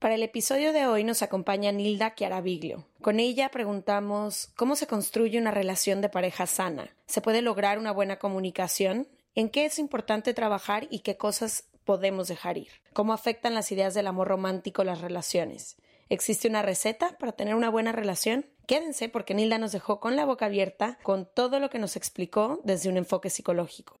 Para el episodio de hoy nos acompaña Nilda Chiaraviglio. Con ella preguntamos cómo se construye una relación de pareja sana. ¿Se puede lograr una buena comunicación? ¿En qué es importante trabajar y qué cosas podemos dejar ir? ¿Cómo afectan las ideas del amor romántico las relaciones? ¿Existe una receta para tener una buena relación? Quédense porque Nilda nos dejó con la boca abierta con todo lo que nos explicó desde un enfoque psicológico.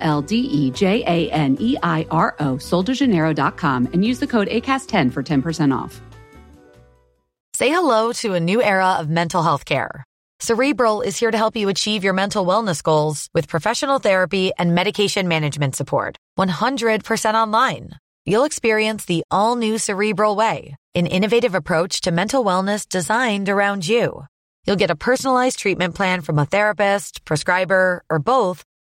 L D E J A N E I R O, soldejaneiro.com, and use the code ACAST10 for 10% off. Say hello to a new era of mental health care. Cerebral is here to help you achieve your mental wellness goals with professional therapy and medication management support. 100% online. You'll experience the all new Cerebral Way, an innovative approach to mental wellness designed around you. You'll get a personalized treatment plan from a therapist, prescriber, or both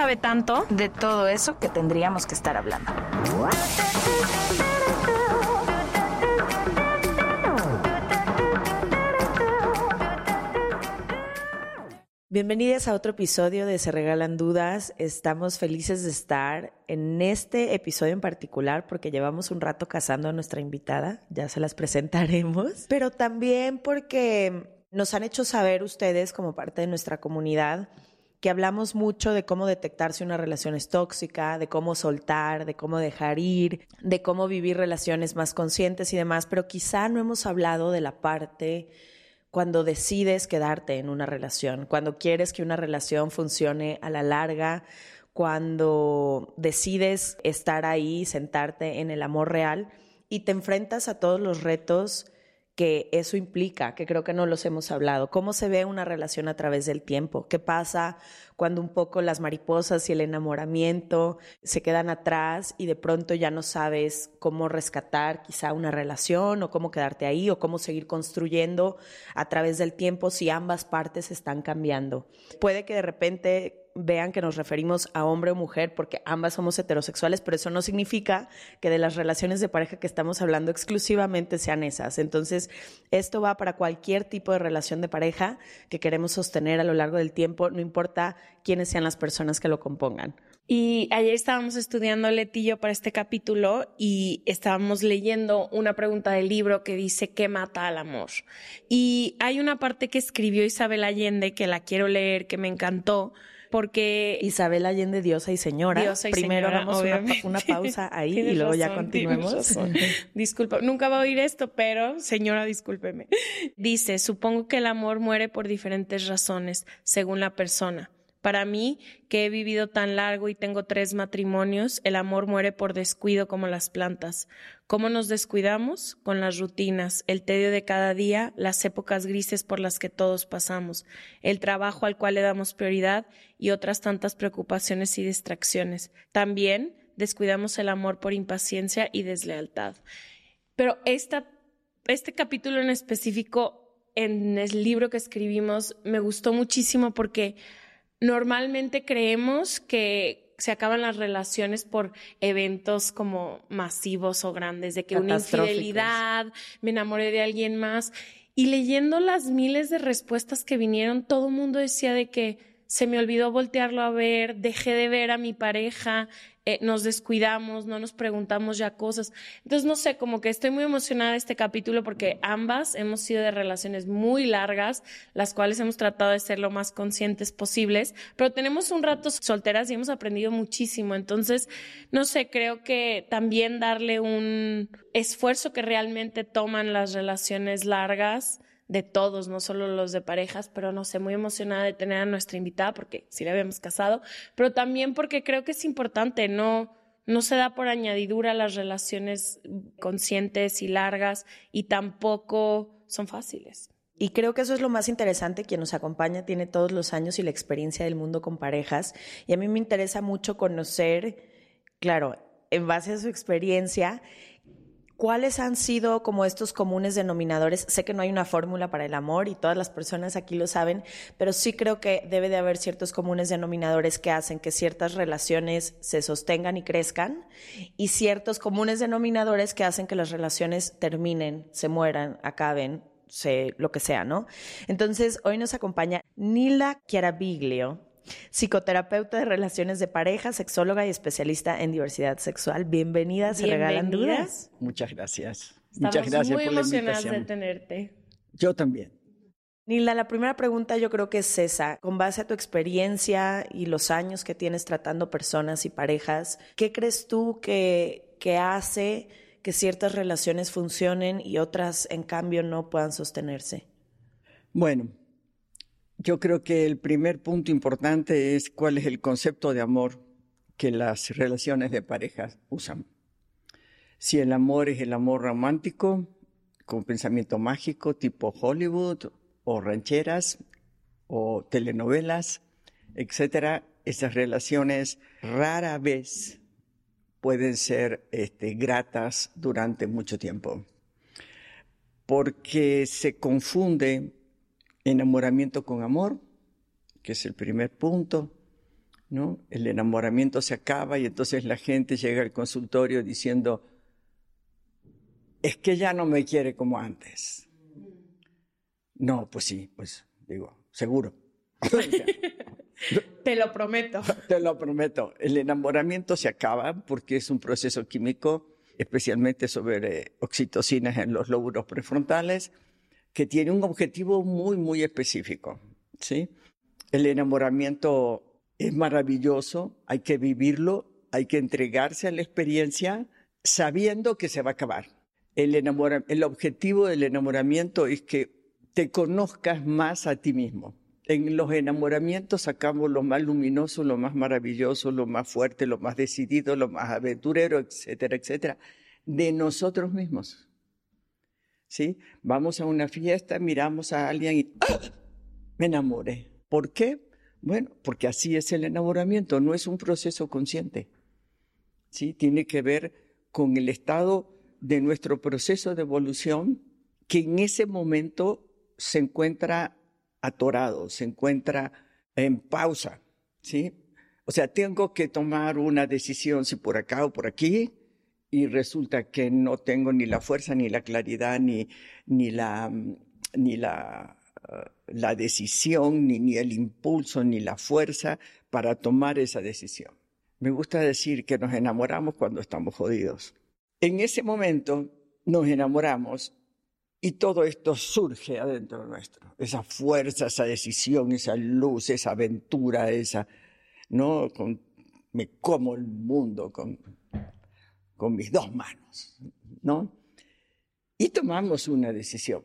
sabe tanto. de todo eso que tendríamos que estar hablando. Bienvenidas a otro episodio de Se Regalan Dudas. Estamos felices de estar en este episodio en particular porque llevamos un rato casando a nuestra invitada, ya se las presentaremos, pero también porque nos han hecho saber ustedes como parte de nuestra comunidad que hablamos mucho de cómo detectar si una relación es tóxica, de cómo soltar, de cómo dejar ir, de cómo vivir relaciones más conscientes y demás, pero quizá no hemos hablado de la parte cuando decides quedarte en una relación, cuando quieres que una relación funcione a la larga, cuando decides estar ahí, sentarte en el amor real y te enfrentas a todos los retos que eso implica, que creo que no los hemos hablado. ¿Cómo se ve una relación a través del tiempo? ¿Qué pasa cuando un poco las mariposas y el enamoramiento se quedan atrás y de pronto ya no sabes cómo rescatar quizá una relación o cómo quedarte ahí o cómo seguir construyendo a través del tiempo si ambas partes están cambiando? Puede que de repente vean que nos referimos a hombre o mujer porque ambas somos heterosexuales, pero eso no significa que de las relaciones de pareja que estamos hablando exclusivamente sean esas. Entonces, esto va para cualquier tipo de relación de pareja que queremos sostener a lo largo del tiempo, no importa quiénes sean las personas que lo compongan. Y ayer estábamos estudiando Letillo para este capítulo y estábamos leyendo una pregunta del libro que dice ¿qué mata al amor? Y hay una parte que escribió Isabel Allende que la quiero leer, que me encantó, porque Isabel Allende, diosa y señora. Diosa y Primero señora, hagamos una, una pausa ahí y luego ya razón, continuemos. Disculpa, nunca va a oír esto, pero señora, discúlpeme. Dice, supongo que el amor muere por diferentes razones, según la persona. Para mí, que he vivido tan largo y tengo tres matrimonios, el amor muere por descuido como las plantas. ¿Cómo nos descuidamos? Con las rutinas, el tedio de cada día, las épocas grises por las que todos pasamos, el trabajo al cual le damos prioridad y otras tantas preocupaciones y distracciones. También descuidamos el amor por impaciencia y deslealtad. Pero este capítulo en específico en el libro que escribimos me gustó muchísimo porque normalmente creemos que se acaban las relaciones por eventos como masivos o grandes, de que una infidelidad, me enamoré de alguien más. Y leyendo las miles de respuestas que vinieron, todo el mundo decía de que se me olvidó voltearlo a ver, dejé de ver a mi pareja, eh, nos descuidamos, no nos preguntamos ya cosas. Entonces, no sé, como que estoy muy emocionada de este capítulo porque ambas hemos sido de relaciones muy largas, las cuales hemos tratado de ser lo más conscientes posibles, pero tenemos un rato solteras y hemos aprendido muchísimo. Entonces, no sé, creo que también darle un esfuerzo que realmente toman las relaciones largas de todos, no solo los de parejas, pero no sé, muy emocionada de tener a nuestra invitada porque sí la habíamos casado, pero también porque creo que es importante, no, no se da por añadidura las relaciones conscientes y largas y tampoco son fáciles. Y creo que eso es lo más interesante. Quien nos acompaña tiene todos los años y la experiencia del mundo con parejas. Y a mí me interesa mucho conocer, claro, en base a su experiencia, ¿Cuáles han sido como estos comunes denominadores? Sé que no hay una fórmula para el amor y todas las personas aquí lo saben, pero sí creo que debe de haber ciertos comunes denominadores que hacen que ciertas relaciones se sostengan y crezcan y ciertos comunes denominadores que hacen que las relaciones terminen, se mueran, acaben, se, lo que sea, ¿no? Entonces, hoy nos acompaña Nila Chiarabiglio psicoterapeuta de relaciones de pareja, sexóloga y especialista en diversidad sexual. Bienvenida, ¿se regalan dudas? Muchas gracias. Estamos Muchas gracias muy por la emocionadas invitación. de tenerte. Yo también. Nila, la primera pregunta yo creo que es esa. Con base a tu experiencia y los años que tienes tratando personas y parejas, ¿qué crees tú que, que hace que ciertas relaciones funcionen y otras, en cambio, no puedan sostenerse? Bueno, yo creo que el primer punto importante es cuál es el concepto de amor que las relaciones de pareja usan. Si el amor es el amor romántico, con pensamiento mágico, tipo Hollywood, o rancheras, o telenovelas, etcétera, esas relaciones rara vez pueden ser este, gratas durante mucho tiempo, porque se confunde enamoramiento con amor, que es el primer punto, ¿no? El enamoramiento se acaba y entonces la gente llega al consultorio diciendo, es que ya no me quiere como antes. No, pues sí, pues digo, seguro. Te lo prometo. Te lo prometo. El enamoramiento se acaba porque es un proceso químico, especialmente sobre oxitocinas en los lóbulos prefrontales, que tiene un objetivo muy, muy específico. ¿sí? El enamoramiento es maravilloso, hay que vivirlo, hay que entregarse a la experiencia sabiendo que se va a acabar. El, enamora- el objetivo del enamoramiento es que te conozcas más a ti mismo. En los enamoramientos sacamos lo más luminoso, lo más maravilloso, lo más fuerte, lo más decidido, lo más aventurero, etcétera, etcétera, de nosotros mismos. Vamos a una fiesta, miramos a alguien y ¡ah! me enamoré. ¿Por qué? Bueno, porque así es el enamoramiento, no es un proceso consciente. ¿Sí? Tiene que ver con el estado de nuestro proceso de evolución que en ese momento se encuentra atorado, se encuentra en pausa, ¿sí? O sea, tengo que tomar una decisión si por acá o por aquí y resulta que no tengo ni la fuerza, ni la claridad, ni, ni la, ni la, uh, la decisión, ni, ni el impulso, ni la fuerza para tomar esa decisión. Me gusta decir que nos enamoramos cuando estamos jodidos. En ese momento nos enamoramos y todo esto surge adentro nuestro. Esa fuerza, esa decisión, esa luz, esa aventura, esa, ¿no? Me como el mundo con, con mis dos manos, ¿no? Y tomamos una decisión.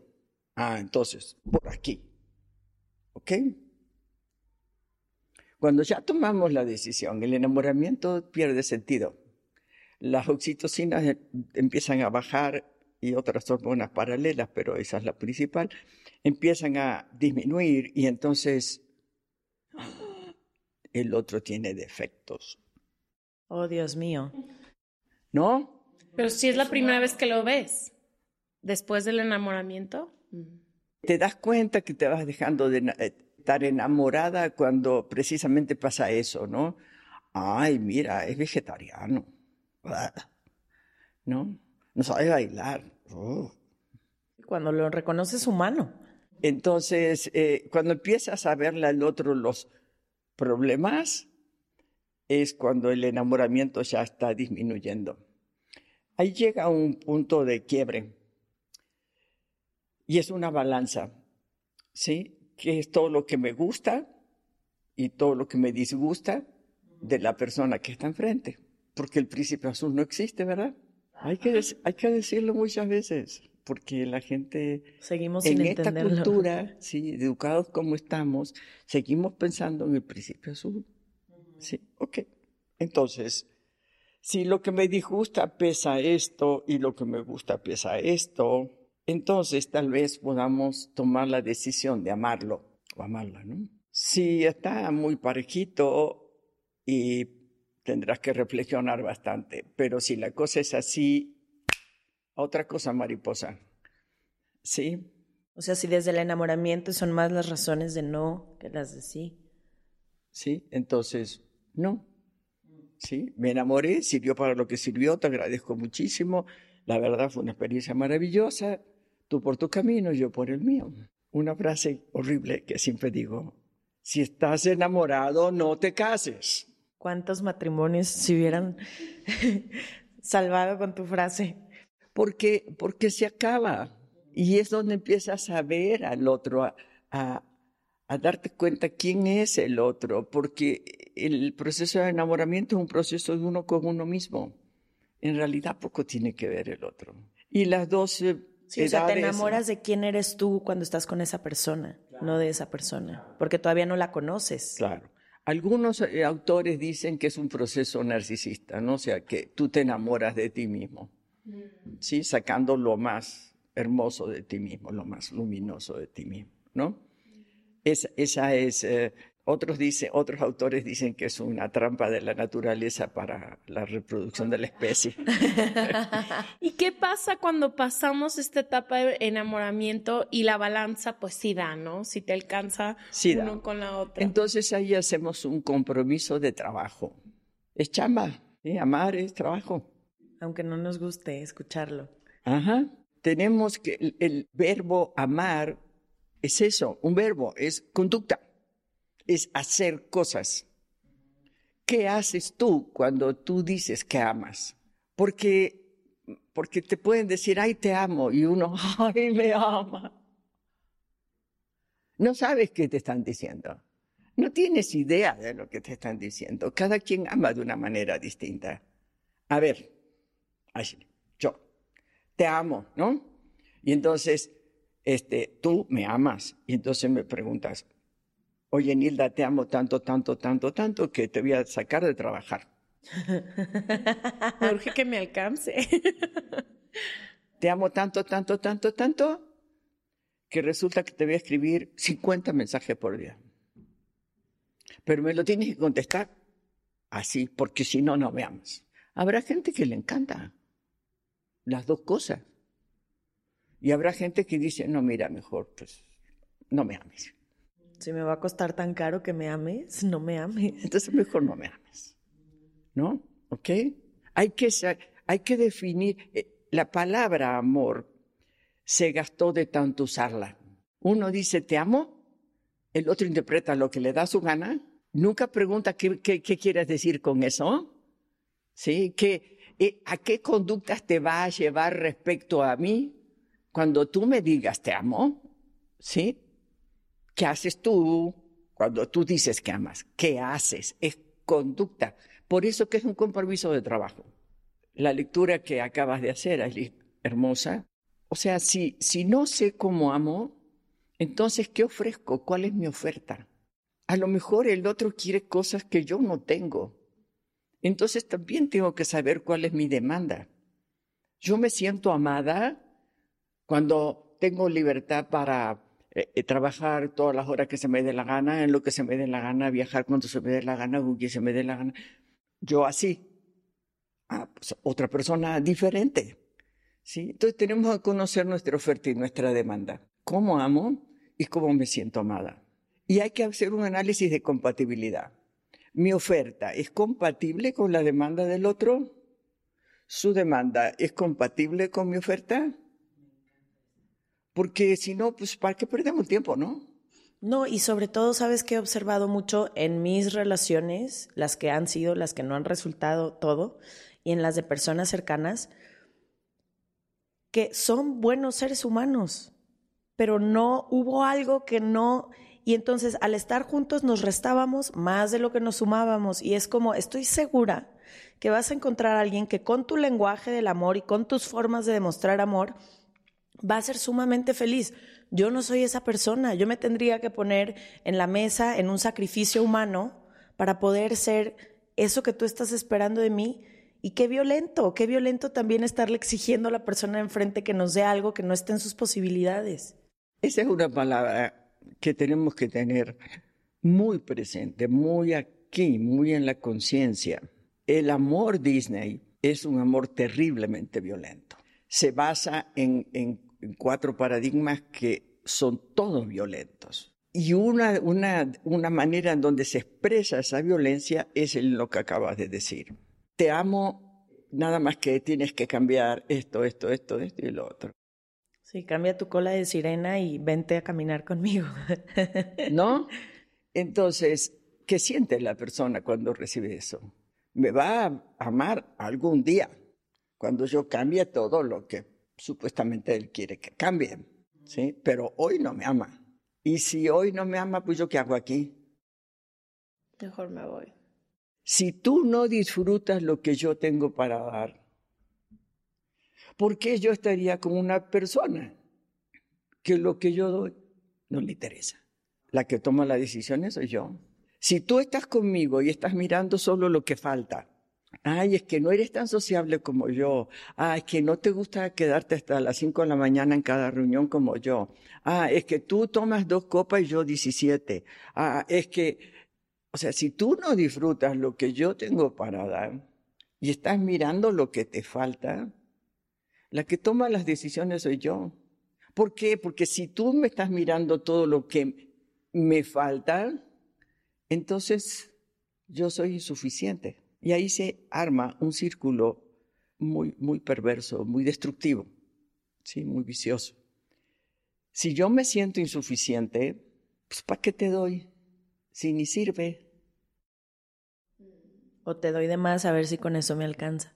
Ah, entonces, por aquí. ¿Ok? Cuando ya tomamos la decisión, el enamoramiento pierde sentido. Las oxitocinas eh, empiezan a bajar y otras hormonas paralelas, pero esa es la principal, empiezan a disminuir y entonces el otro tiene defectos. Oh, Dios mío. ¿No? Pero si es la primera vez que lo ves, después del enamoramiento. Te das cuenta que te vas dejando de eh, estar enamorada cuando precisamente pasa eso, ¿no? Ay, mira, es vegetariano. ¿No? No sabe bailar. Oh. Cuando lo reconoces humano. Entonces, eh, cuando empiezas a verle al otro los problemas, es cuando el enamoramiento ya está disminuyendo. Ahí llega un punto de quiebre y es una balanza, ¿sí? Que es todo lo que me gusta y todo lo que me disgusta de la persona que está enfrente, porque el príncipe azul no existe, ¿verdad? Hay que, hay que decirlo muchas veces, porque la gente seguimos en sin esta entenderlo. cultura, sí, educados como estamos, seguimos pensando en el príncipe azul. Sí, ok. Entonces, si lo que me disgusta pesa esto y lo que me gusta pesa esto, entonces tal vez podamos tomar la decisión de amarlo o amarla, ¿no? Si está muy parejito y tendrás que reflexionar bastante, pero si la cosa es así, otra cosa mariposa, ¿sí? O sea, si desde el enamoramiento son más las razones de no que las de sí. ¿Sí? Entonces, no. ¿Sí? Me enamoré, sirvió para lo que sirvió, te agradezco muchísimo. La verdad fue una experiencia maravillosa. Tú por tu camino, yo por el mío. Una frase horrible que siempre digo, si estás enamorado, no te cases. ¿Cuántos matrimonios se hubieran salvado con tu frase? Porque, porque se acaba. Y es donde empiezas a ver al otro, a, a, a darte cuenta quién es el otro, porque el proceso de enamoramiento es un proceso de uno con uno mismo. En realidad poco tiene que ver el otro. Y las dos eh, Sí, o sea, te enamoras de quién eres tú cuando estás con esa persona, no de esa persona, porque todavía no la conoces. Claro. Algunos eh, autores dicen que es un proceso narcisista, ¿no? O sea, que tú te enamoras de ti mismo, ¿sí? Sacando lo más hermoso de ti mismo, lo más luminoso de ti mismo, ¿no? Es- esa es, eh, otros, dicen, otros autores dicen que es una trampa de la naturaleza para la reproducción de la especie. ¿Y qué pasa cuando pasamos esta etapa de enamoramiento y la balanza, pues sí da, ¿no? Si te alcanza Sí da. uno con la otra. Entonces ahí hacemos un compromiso de trabajo. Es chamba, ¿sí? Amar es trabajo. Aunque no nos guste escucharlo. Ajá. Tenemos que el, el verbo amar es eso, un verbo, es conducta, es hacer cosas. ¿Qué haces tú cuando tú dices que amas? Porque, porque te pueden decir, ay, te amo, y uno, ay, me ama. No sabes qué te están diciendo. No tienes idea de lo que te están diciendo. Cada quien ama de una manera distinta. A ver, yo te amo, ¿no? Y entonces, este, tú me amas. Y entonces me preguntas, oye, Nilda, te amo tanto, tanto, tanto, tanto que te voy a sacar de trabajar. Me urge que me alcance. Te amo tanto, tanto, tanto, tanto que resulta que te voy a escribir 50 mensajes por día. Pero me lo tienes que contestar así, porque si no, no me amas. Habrá gente que le encanta las dos cosas. Y habrá gente que dice, no, mira, mejor, pues, no me ames. Si me va a costar tan caro que me ames, no me ames. Entonces mejor no me ames. ¿No? ¿Ok? Hay que, hay que definir, eh, la palabra amor se gastó de tanto usarla. Uno dice te amo, el otro interpreta lo que le da su gana, nunca pregunta qué, qué, qué quieres decir con eso. ¿Sí? ¿Qué, eh, ¿A qué conductas te va a llevar respecto a mí cuando tú me digas te amo? ¿Sí? ¿Qué haces tú cuando tú dices que amas? ¿Qué haces? Es conducta. Por eso que es un compromiso de trabajo. La lectura que acabas de hacer, Aileen, hermosa. O sea, si, si no sé cómo amo, entonces, ¿qué ofrezco? ¿Cuál es mi oferta? A lo mejor el otro quiere cosas que yo no tengo. Entonces también tengo que saber cuál es mi demanda. Yo me siento amada cuando tengo libertad para eh, eh, trabajar todas las horas que se me dé la gana, en lo que se me dé la gana, viajar cuando se me dé la gana, con quien se me dé la gana. Yo así. Ah, pues otra persona diferente. ¿sí? Entonces tenemos que conocer nuestra oferta y nuestra demanda. cómo amo y cómo me siento amada. Y hay que hacer un análisis de compatibilidad. Mi oferta es compatible con la demanda del otro. Su demanda es compatible con mi oferta. Porque si no, pues ¿para qué perdemos tiempo, no? No, y sobre todo, sabes que he observado mucho en mis relaciones, las que han sido, las que no han resultado todo, y en las de personas cercanas, que son buenos seres humanos, pero no hubo algo que no... Y entonces al estar juntos nos restábamos más de lo que nos sumábamos. Y es como, estoy segura que vas a encontrar a alguien que con tu lenguaje del amor y con tus formas de demostrar amor, va a ser sumamente feliz. Yo no soy esa persona, yo me tendría que poner en la mesa en un sacrificio humano para poder ser eso que tú estás esperando de mí. Y qué violento, qué violento también estarle exigiendo a la persona enfrente que nos dé algo que no esté en sus posibilidades. Esa es una palabra que tenemos que tener muy presente, muy aquí, muy en la conciencia. El amor Disney es un amor terriblemente violento. Se basa en, en cuatro paradigmas que son todos violentos. Y una, una, una manera en donde se expresa esa violencia es en lo que acabas de decir. Te amo, nada más que tienes que cambiar esto, esto, esto, esto y lo otro. Sí, cambia tu cola de sirena y vente a caminar conmigo. ¿No? Entonces, ¿qué siente la persona cuando recibe eso? Me va a amar algún día, cuando yo cambie todo lo que supuestamente él quiere que cambie, ¿sí? Pero hoy no me ama. Y si hoy no me ama, pues yo qué hago aquí? Mejor me voy. Si tú no disfrutas lo que yo tengo para dar, ¿por qué yo estaría con una persona que lo que yo doy no le interesa? La que toma las decisiones soy yo. Si tú estás conmigo y estás mirando solo lo que falta, Ay, es que no eres tan sociable como yo. Ah, es que no te gusta quedarte hasta las 5 de la mañana en cada reunión como yo. Ah, es que tú tomas dos copas y yo 17. Ah, es que, o sea, si tú no disfrutas lo que yo tengo para dar y estás mirando lo que te falta, la que toma las decisiones soy yo. ¿Por qué? Porque si tú me estás mirando todo lo que me falta, entonces yo soy insuficiente. Y ahí se arma un círculo muy, muy perverso, muy destructivo, ¿sí? muy vicioso. Si yo me siento insuficiente, pues ¿para qué te doy? Si ni sirve. O te doy de más a ver si con eso me alcanza.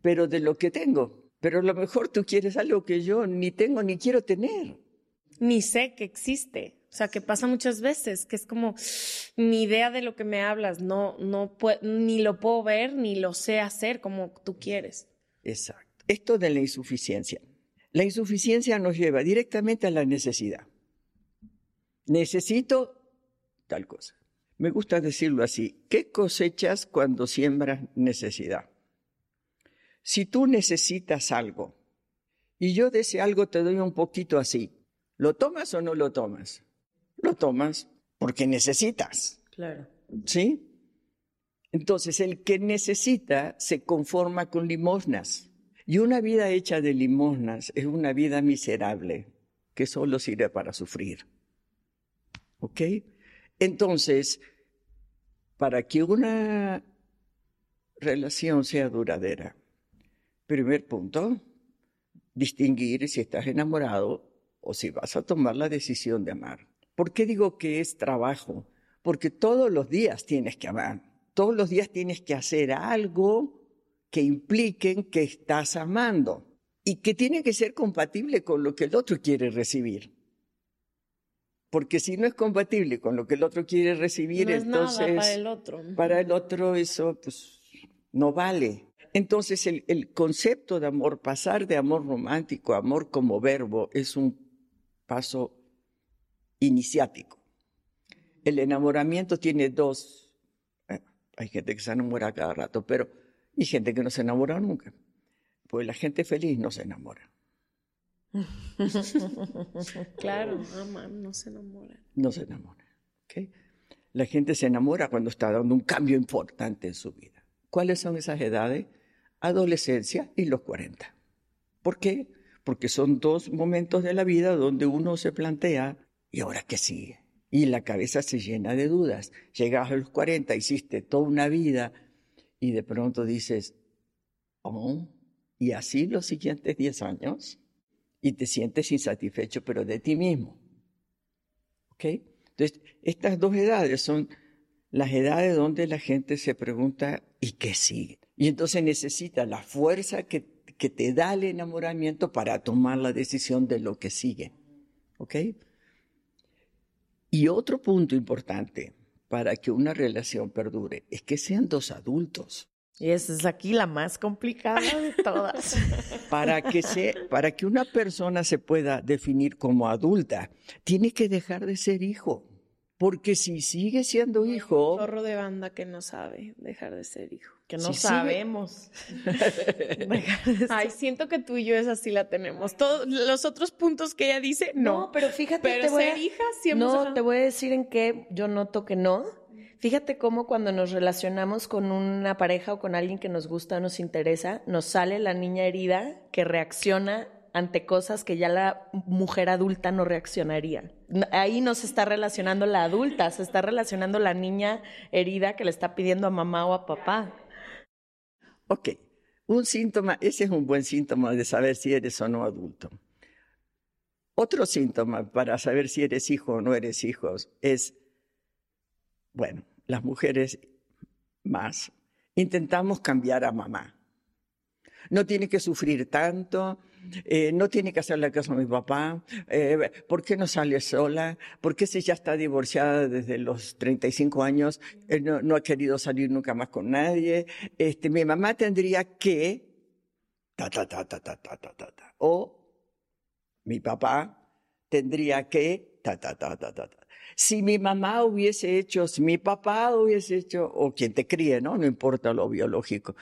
Pero de lo que tengo. Pero a lo mejor tú quieres algo que yo ni tengo ni quiero tener. Ni sé que existe. O sea, que pasa muchas veces, que es como ni idea de lo que me hablas, no, no ni lo puedo ver, ni lo sé hacer como tú quieres. Exacto. Esto de la insuficiencia. La insuficiencia nos lleva directamente a la necesidad. Necesito tal cosa. Me gusta decirlo así. ¿Qué cosechas cuando siembras necesidad? Si tú necesitas algo y yo de ese algo te doy un poquito así, ¿lo tomas o no lo tomas? Lo tomas porque necesitas. Claro. ¿Sí? Entonces, el que necesita se conforma con limosnas. Y una vida hecha de limosnas es una vida miserable que solo sirve para sufrir. ¿Ok? Entonces, para que una relación sea duradera, primer punto, distinguir si estás enamorado o si vas a tomar la decisión de amar. ¿Por qué digo que es trabajo? Porque todos los días tienes que amar, todos los días tienes que hacer algo que impliquen que estás amando y que tiene que ser compatible con lo que el otro quiere recibir. Porque si no es compatible con lo que el otro quiere recibir, entonces para el otro. Para el otro eso pues no vale. Entonces el, el concepto de amor, pasar de amor romántico a amor como verbo, es un paso iniciático. El enamoramiento tiene dos. Eh, hay gente que se enamora cada rato, pero hay gente que no se enamora nunca. Pues la gente feliz no se enamora. claro, no se enamora. No se enamora. La gente se enamora cuando está dando un cambio importante en su vida. ¿Cuáles son esas edades? Adolescencia y los 40. ¿Por qué? porque son dos momentos de la vida donde uno se plantea, ¿y ahora qué sigue? Y la cabeza se llena de dudas. Llegas a los 40, hiciste toda una vida y de pronto dices, oh, ¿y así los siguientes 10 años? Y te sientes insatisfecho, pero de ti mismo. ¿Ok? Entonces, estas dos edades son las edades donde la gente se pregunta, ¿y qué sigue? Y entonces necesita la fuerza que, que te da el enamoramiento para tomar la decisión de lo que sigue. ¿Ok? Y otro punto importante para que una relación perdure es que sean dos adultos. Y esa es aquí la más complicada de todas. para, que se, para que una persona se pueda definir como adulta, tiene que dejar de ser hijo. Porque si sigue siendo hijo. Un chorro de banda que no sabe dejar de ser hijo. Que no sabemos. Ay, siento que tú y yo esa sí la tenemos. Todos los otros puntos que ella dice, no. No, pero fíjate. Pero te voy ser a- hija sí hemos No, te voy a decir en qué yo noto que no. Fíjate cómo cuando nos relacionamos con una pareja o con alguien que nos gusta o nos interesa, nos sale la niña herida que reacciona ante cosas que ya la mujer adulta no reaccionaría. Ahí no se está relacionando la adulta, se está relacionando la niña herida que le está pidiendo a mamá o a papá. Ok, un síntoma, ese es un buen síntoma de saber si eres o no adulto. Otro síntoma para saber si eres hijo o no eres hijo es, bueno, las mujeres más, intentamos cambiar a mamá. No tiene que sufrir tanto, eh, no tiene que hacerle caso a mi papá, eh, ¿por qué no sale sola? ¿Por qué si ya está divorciada desde los 35 años, eh, no, no ha querido salir nunca más con nadie? Este, mi mamá tendría que, ta, ta, ta, ta, ta, ta, ta, ta, ta. o mi papá tendría que, ta, ta, ta, ta, ta, ta. Si mi mamá hubiese hecho, si mi papá hubiese hecho, o quien te críe, ¿no? No importa lo biológico.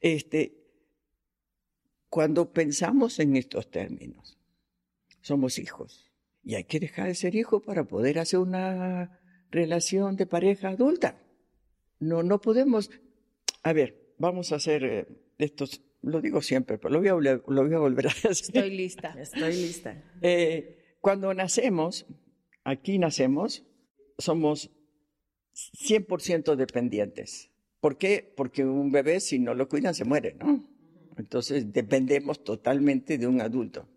Este, cuando pensamos en estos términos, somos hijos. Y hay que dejar de ser hijos para poder hacer una relación de pareja adulta. No, no podemos. A ver, vamos a hacer eh, estos, lo digo siempre, pero lo voy a, volver- lo voy a volver a hacer. Estoy lista. Estoy lista. Eh, cuando nacemos, aquí nacemos, somos 100% dependientes. ¿Por qué? Porque un bebé, si no lo cuidan, se muere, ¿no? Entonces dependemos totalmente de un adulto.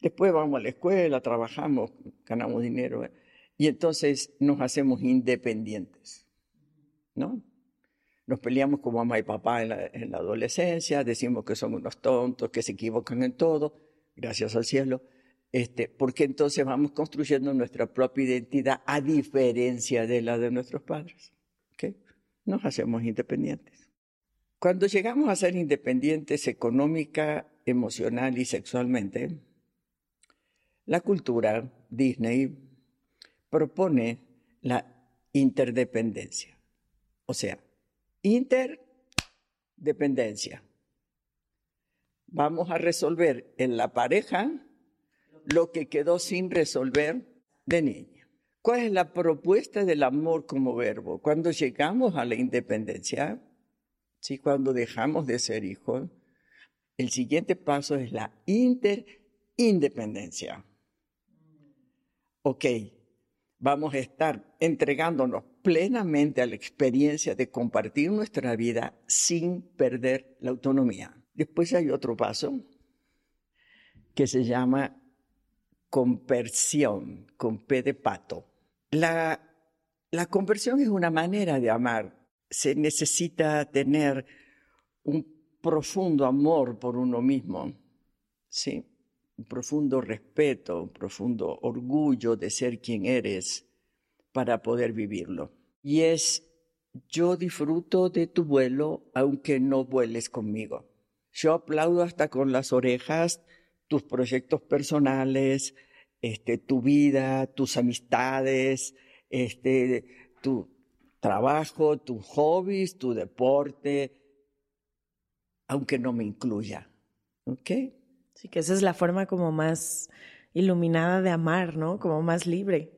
Después vamos a la escuela, trabajamos, ganamos dinero, ¿eh? y entonces nos hacemos independientes, ¿no? Nos peleamos con mamá y papá en la, en la adolescencia, decimos que son unos tontos, que se equivocan en todo, gracias al cielo, este, porque entonces vamos construyendo nuestra propia identidad a diferencia de la de nuestros padres. Nos hacemos independientes. Cuando llegamos a ser independientes económica, emocional y sexualmente, la cultura Disney propone la interdependencia. O sea, interdependencia. Vamos a resolver en la pareja lo que quedó sin resolver de niña. ¿Cuál es la propuesta del amor como verbo? Cuando llegamos a la independencia, ¿sí? cuando dejamos de ser hijos, el siguiente paso es la interindependencia. Ok, vamos a estar entregándonos plenamente a la experiencia de compartir nuestra vida sin perder la autonomía. Después hay otro paso que se llama conversión, con P de pato. La, la conversión es una manera de amar. Se necesita tener un profundo amor por uno mismo, ¿sí? un profundo respeto, un profundo orgullo de ser quien eres para poder vivirlo. Y es, yo disfruto de tu vuelo aunque no vueles conmigo. Yo aplaudo hasta con las orejas tus proyectos personales, este, tu vida, tus amistades, este, tu trabajo, tus hobbies, tu deporte, aunque no me incluya. ¿Ok? Sí, que esa es la forma como más iluminada de amar, ¿no? Como más libre.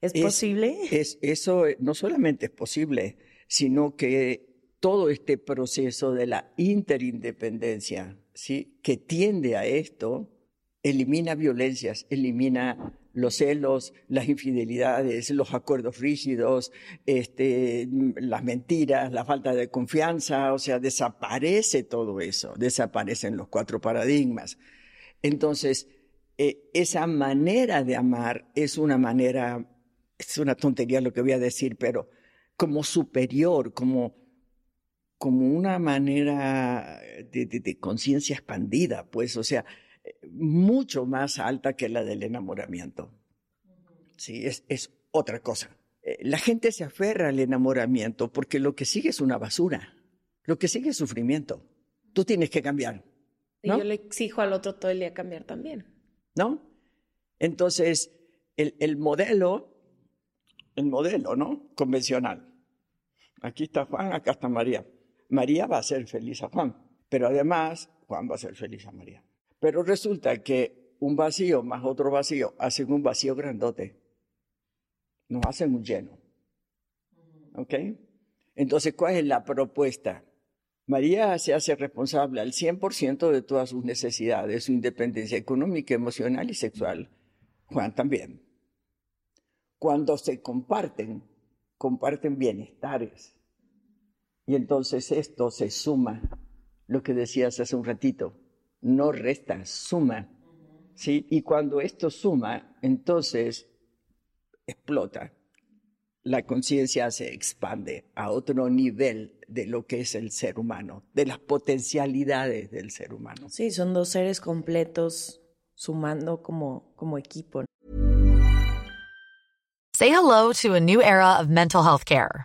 ¿Es, Es- posible? Es, eso eh, no solamente es posible, sino que todo este proceso de la interindependencia ¿sí? que tiende a esto, elimina violencias, elimina los celos, las infidelidades, los acuerdos rígidos, este, las mentiras, la falta de confianza, o sea, desaparece todo eso, desaparecen los cuatro paradigmas. Entonces, eh, esa manera de amar es una manera, es una tontería lo que voy a decir, pero como superior, como, como una manera de, de conciencia expandida, pues, o sea, mucho más alta que la del enamoramiento. Sí, es, es otra cosa. Eh, la gente se aferra al enamoramiento porque lo que sigue es una basura. Lo que sigue es sufrimiento. Tú tienes que cambiar. Y yo le exijo al otro todo el día cambiar también. ¿No? Entonces, el, el modelo, el modelo, ¿no? Convencional. Aquí está Juan, acá está María. María va a ser feliz a Juan, pero además Juan va a ser feliz a María. Pero resulta que un vacío más otro vacío hacen un vacío grandote. Nos hacen un lleno. ¿Ok? Entonces, ¿cuál es la propuesta? María se hace responsable al 100% de todas sus necesidades, su independencia económica, emocional y sexual. Juan también. Cuando se comparten, comparten bienestares. Y entonces esto se suma, lo que decías hace un ratito, no resta, suma. ¿sí? Y cuando esto suma, entonces explota. La conciencia se expande a otro nivel de lo que es el ser humano, de las potencialidades del ser humano. Sí, son dos seres completos sumando como, como equipo. Say hello to a new era of mental health care.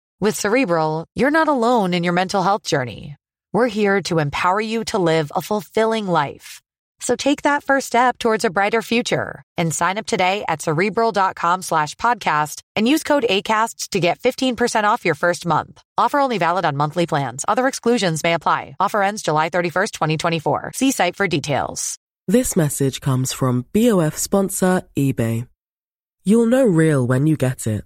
With Cerebral, you're not alone in your mental health journey. We're here to empower you to live a fulfilling life. So take that first step towards a brighter future and sign up today at cerebral.com slash podcast and use code ACasts to get 15% off your first month. Offer only valid on monthly plans. Other exclusions may apply. Offer ends July 31st, 2024. See site for details. This message comes from BOF sponsor eBay. You'll know real when you get it.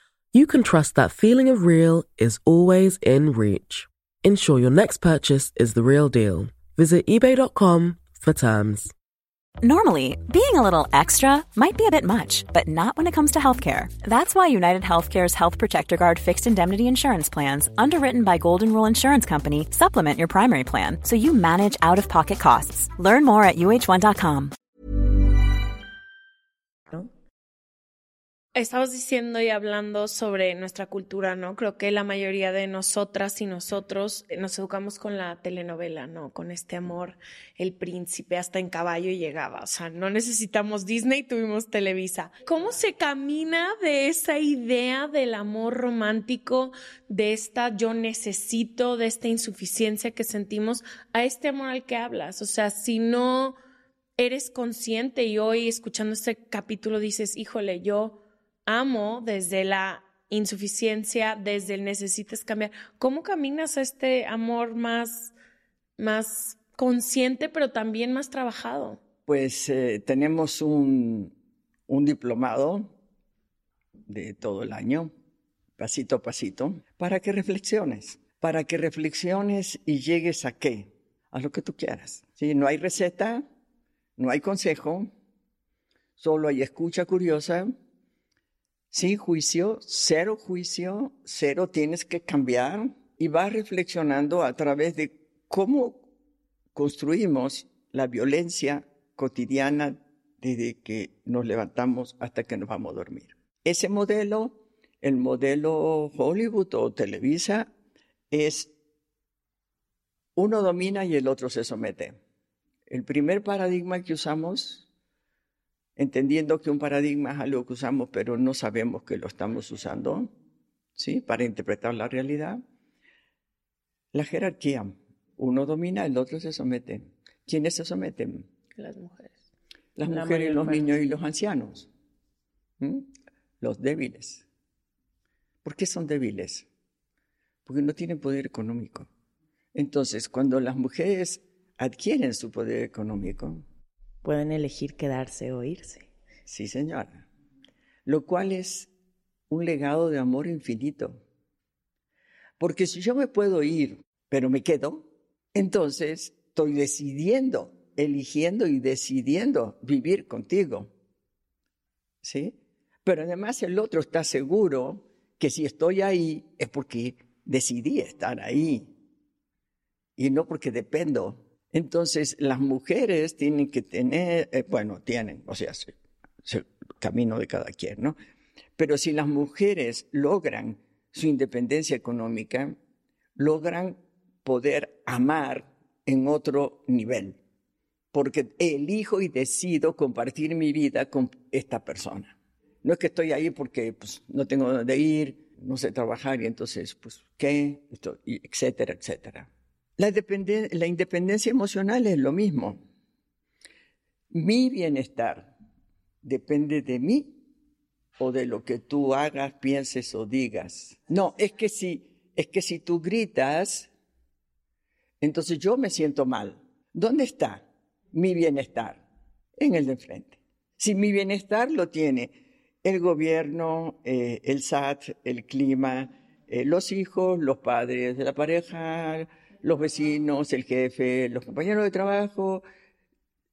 you can trust that feeling of real is always in reach. Ensure your next purchase is the real deal. Visit eBay.com for terms. Normally, being a little extra might be a bit much, but not when it comes to healthcare. That's why United Healthcare's Health Protector Guard fixed indemnity insurance plans, underwritten by Golden Rule Insurance Company, supplement your primary plan so you manage out of pocket costs. Learn more at uh1.com. Estabas diciendo y hablando sobre nuestra cultura, ¿no? Creo que la mayoría de nosotras y nosotros nos educamos con la telenovela, ¿no? Con este amor, el príncipe hasta en caballo llegaba. O sea, no necesitamos Disney, tuvimos Televisa. ¿Cómo se camina de esa idea del amor romántico, de esta yo necesito, de esta insuficiencia que sentimos, a este amor al que hablas? O sea, si no eres consciente y hoy escuchando este capítulo dices, híjole, yo amo desde la insuficiencia, desde el necesitas cambiar. ¿Cómo caminas a este amor más, más consciente, pero también más trabajado? Pues eh, tenemos un, un diplomado de todo el año, pasito a pasito, para que reflexiones, para que reflexiones y llegues a qué, a lo que tú quieras. ¿Sí? No hay receta, no hay consejo, solo hay escucha curiosa sin juicio, cero juicio, cero tienes que cambiar y vas reflexionando a través de cómo construimos la violencia cotidiana desde que nos levantamos hasta que nos vamos a dormir. Ese modelo, el modelo Hollywood o Televisa, es uno domina y el otro se somete. El primer paradigma que usamos, entendiendo que un paradigma es algo que usamos pero no sabemos que lo estamos usando, ¿sí? Para interpretar la realidad, la jerarquía. Uno domina, el otro se somete. ¿Quiénes se someten? Las mujeres. Las mujeres, los niños y los ancianos. Los débiles. ¿Por qué son débiles? Porque no tienen poder económico. Entonces, cuando las mujeres adquieren su poder económico, pueden elegir quedarse o irse. Sí, señora. Lo cual es un legado de amor infinito. Porque si yo me puedo ir, pero me quedo, entonces estoy decidiendo, eligiendo y decidiendo vivir contigo. ¿Sí? Pero además el otro está seguro que si estoy ahí es porque decidí estar ahí y no porque dependo. Entonces las mujeres tienen que tener, eh, bueno, tienen, o sea, el camino de cada quien, ¿no? Pero si las mujeres logran su independencia económica, logran poder amar en otro nivel, porque elijo y decido compartir mi vida con esta persona. No es que estoy ahí porque pues, no tengo dónde ir, no sé trabajar y entonces, pues, ¿qué? etcétera, etcétera. La, independencia emocional es lo mismo. Mi bienestar depende de mí o de lo que tú hagas, pienses o digas. No, es que si, es que si tú gritas, entonces yo me siento mal. ¿Dónde está mi bienestar? En el de enfrente. Si mi bienestar lo tiene el gobierno, eh, el SAT, el clima, eh, los hijos, los padres de la pareja, los vecinos, el jefe, los compañeros de trabajo.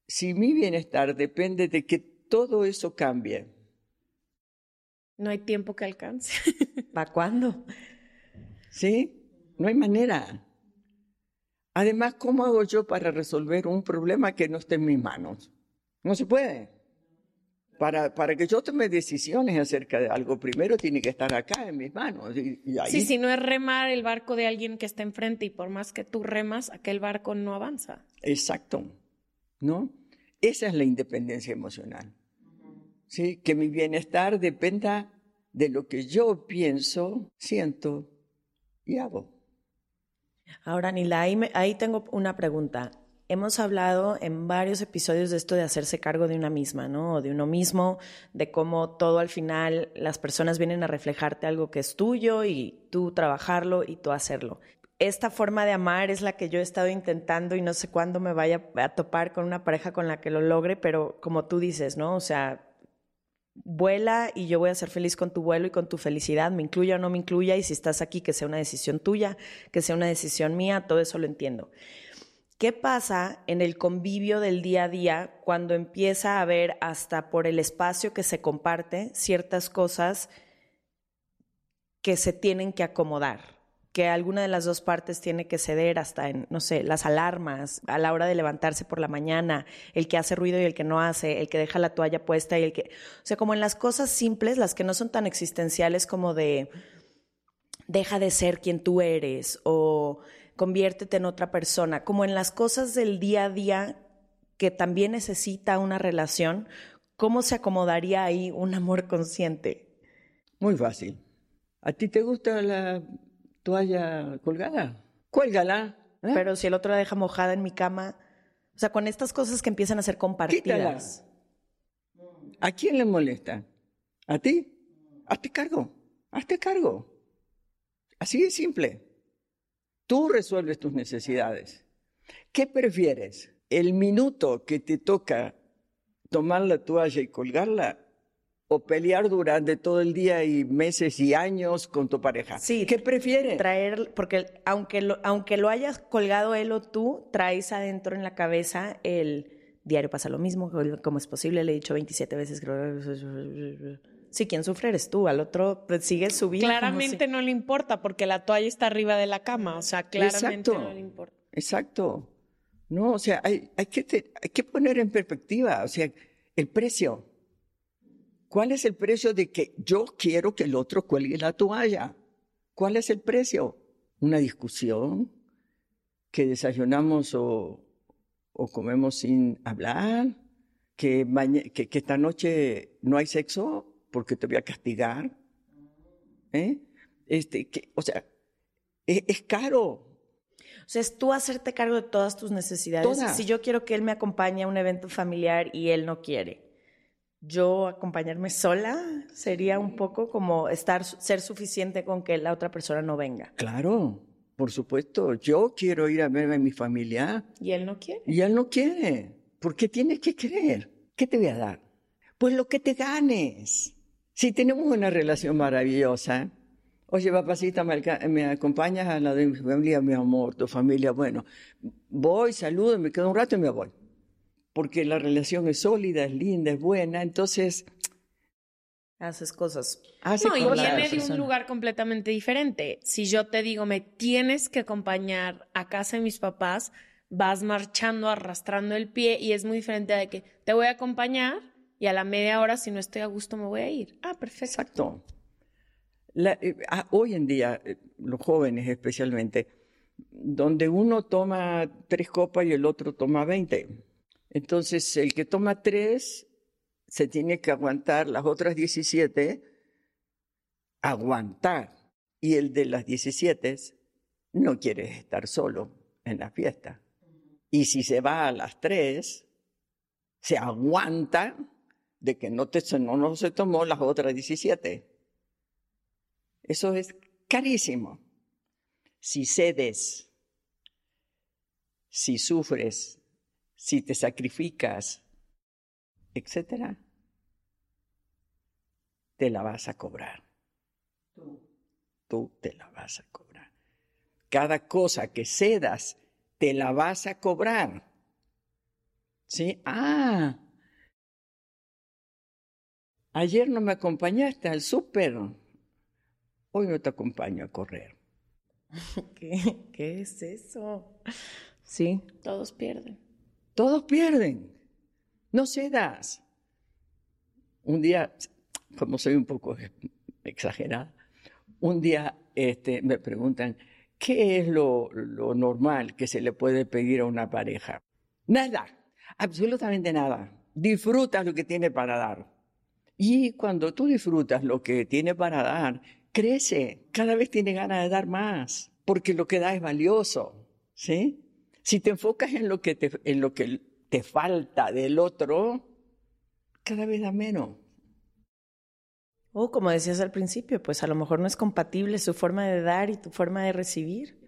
Si mi bienestar depende de que todo eso cambie. No hay tiempo que alcance. ¿Para cuándo? Sí, no hay manera. Además, ¿cómo hago yo para resolver un problema que no esté en mis manos? No se puede. Para, para, que yo tome decisiones acerca de algo, primero tiene que estar acá en mis manos. Y, Sí, si no es remar el barco de alguien que está enfrente y por más que tú remas, aquel barco no avanza. Exacto, ¿no? Esa es la independencia emocional. ¿Sí? Que mi bienestar dependa de lo que yo pienso, siento y hago. Ahora, Nila, ahí, ahí tengo una pregunta. Hemos hablado en varios episodios de esto de hacerse cargo de una misma, ¿no? O de uno mismo, de cómo todo al final las personas vienen a reflejarte algo que es tuyo y tú trabajarlo y tú hacerlo. Esta forma de amar es la que yo he estado intentando y no sé cuándo me vaya a topar con una pareja con la que lo logre, pero como tú dices, ¿no? O sea, vuela y yo voy a ser feliz con tu vuelo y con tu felicidad, me incluya o no me incluya, y si estás aquí, que sea una decisión tuya, que sea una decisión mía, todo eso lo entiendo. ¿Qué pasa en el convivio del día a día cuando empieza a haber hasta por el espacio que se comparte ciertas cosas que se tienen que acomodar? que alguna de las dos partes tiene que ceder hasta en, no sé, las alarmas, a la hora de levantarse por la mañana, el que hace ruido y el que no hace, el que deja la toalla puesta y el que, o sea, como en las cosas simples, las que no son tan existenciales como de deja de ser quien tú eres o conviértete en otra persona, como en las cosas del día a día que también necesita una relación, ¿cómo se acomodaría ahí un amor consciente? Muy fácil. ¿A ti te gusta la toalla colgada? Cuélgala. ¿eh? Pero si el otro la deja mojada en mi cama, o sea, con estas cosas que empiezan a ser compartidas. ¿A quién le molesta? ¿A ti? Hazte cargo. Hazte cargo. Así de simple. Tú resuelves tus necesidades. ¿Qué prefieres? ¿El minuto que te toca tomar la toalla y colgarla o pelear durante todo el día y meses y años con tu pareja? Sí. ¿Qué prefieres? Traer, porque aunque lo, aunque lo hayas colgado él o tú, traes adentro en la cabeza el diario pasa lo mismo, como es posible, le he dicho 27 veces. Sí, quien sufre eres tú, al otro pues, sigue su vida. Claramente no le importa porque la toalla está arriba de la cama, o sea, claramente no le importa. Exacto. No, o sea, hay, hay, que hay que poner en perspectiva, o sea, El precio. ¿Cuál es el precio de que yo quiero que el otro cuelgue la toalla? ¿Cuál es el precio? Una discusión, que desayunamos o, o comemos sin hablar, que, que, que, esta noche no hay sexo porque te voy a castigar. ¿eh? Este, que, o sea, es, es, caro. O sea, es tú hacerte cargo de todas tus necesidades. Si yo quiero que él me acompañe a un evento familiar y él no quiere, yo acompañarme sola sería un poco como estar, ser suficiente con que la otra persona no venga. Claro, por supuesto. Yo quiero ir a verme a mi familia. Y él no quiere. Y él no quiere. ¿Por qué tienes que querer? ¿Qué te voy a dar? Pues lo que te ganes. Si tenemos una relación maravillosa, oye, papacita, me, me acompañas a la de mi familia, mi amor, tu familia, bueno, voy, saludo, me quedo un rato y me voy porque la relación es sólida, es linda, es buena, entonces... Haces cosas. no, y viene de un lugar completamente diferente. Si yo te digo, me tienes que acompañar a casa de mis papás, vas marchando, arrastrando el pie y es muy diferente de que te voy a acompañar y a la media hora, si no estoy a gusto, me voy a ir. Ah, perfecto. Exacto. Eh, ah, hoy en día, eh, los jóvenes especialmente, donde uno toma tres copas y el otro toma veinte entonces, el que toma tres se tiene que aguantar las otras 17, aguantar. Y el de las 17 no quiere estar solo en la fiesta. Y si se va a las tres, se aguanta de que no, te, no, no se tomó las otras 17. Eso es carísimo. Si cedes, si sufres, si te sacrificas, etcétera, te la vas a cobrar. Tú. Tú te la vas a cobrar. Cada cosa que cedas, te la vas a cobrar. ¿Sí? Ah, ayer no me acompañaste al súper. Hoy no te acompaño a correr. ¿Qué, ¿Qué es eso? Sí. Todos pierden. Todos pierden. No cedas. Un día, como soy un poco exagerada, un día este, me preguntan, ¿qué es lo, lo normal que se le puede pedir a una pareja? Nada, absolutamente nada. Disfrutas lo que tiene para dar. Y cuando tú disfrutas lo que tiene para dar, crece, cada vez tiene ganas de dar más, porque lo que da es valioso, ¿sí? Si te enfocas en lo que te, en lo que te falta del otro, cada vez da menos. O como decías al principio, pues a lo mejor no es compatible su forma de dar y tu forma de recibir.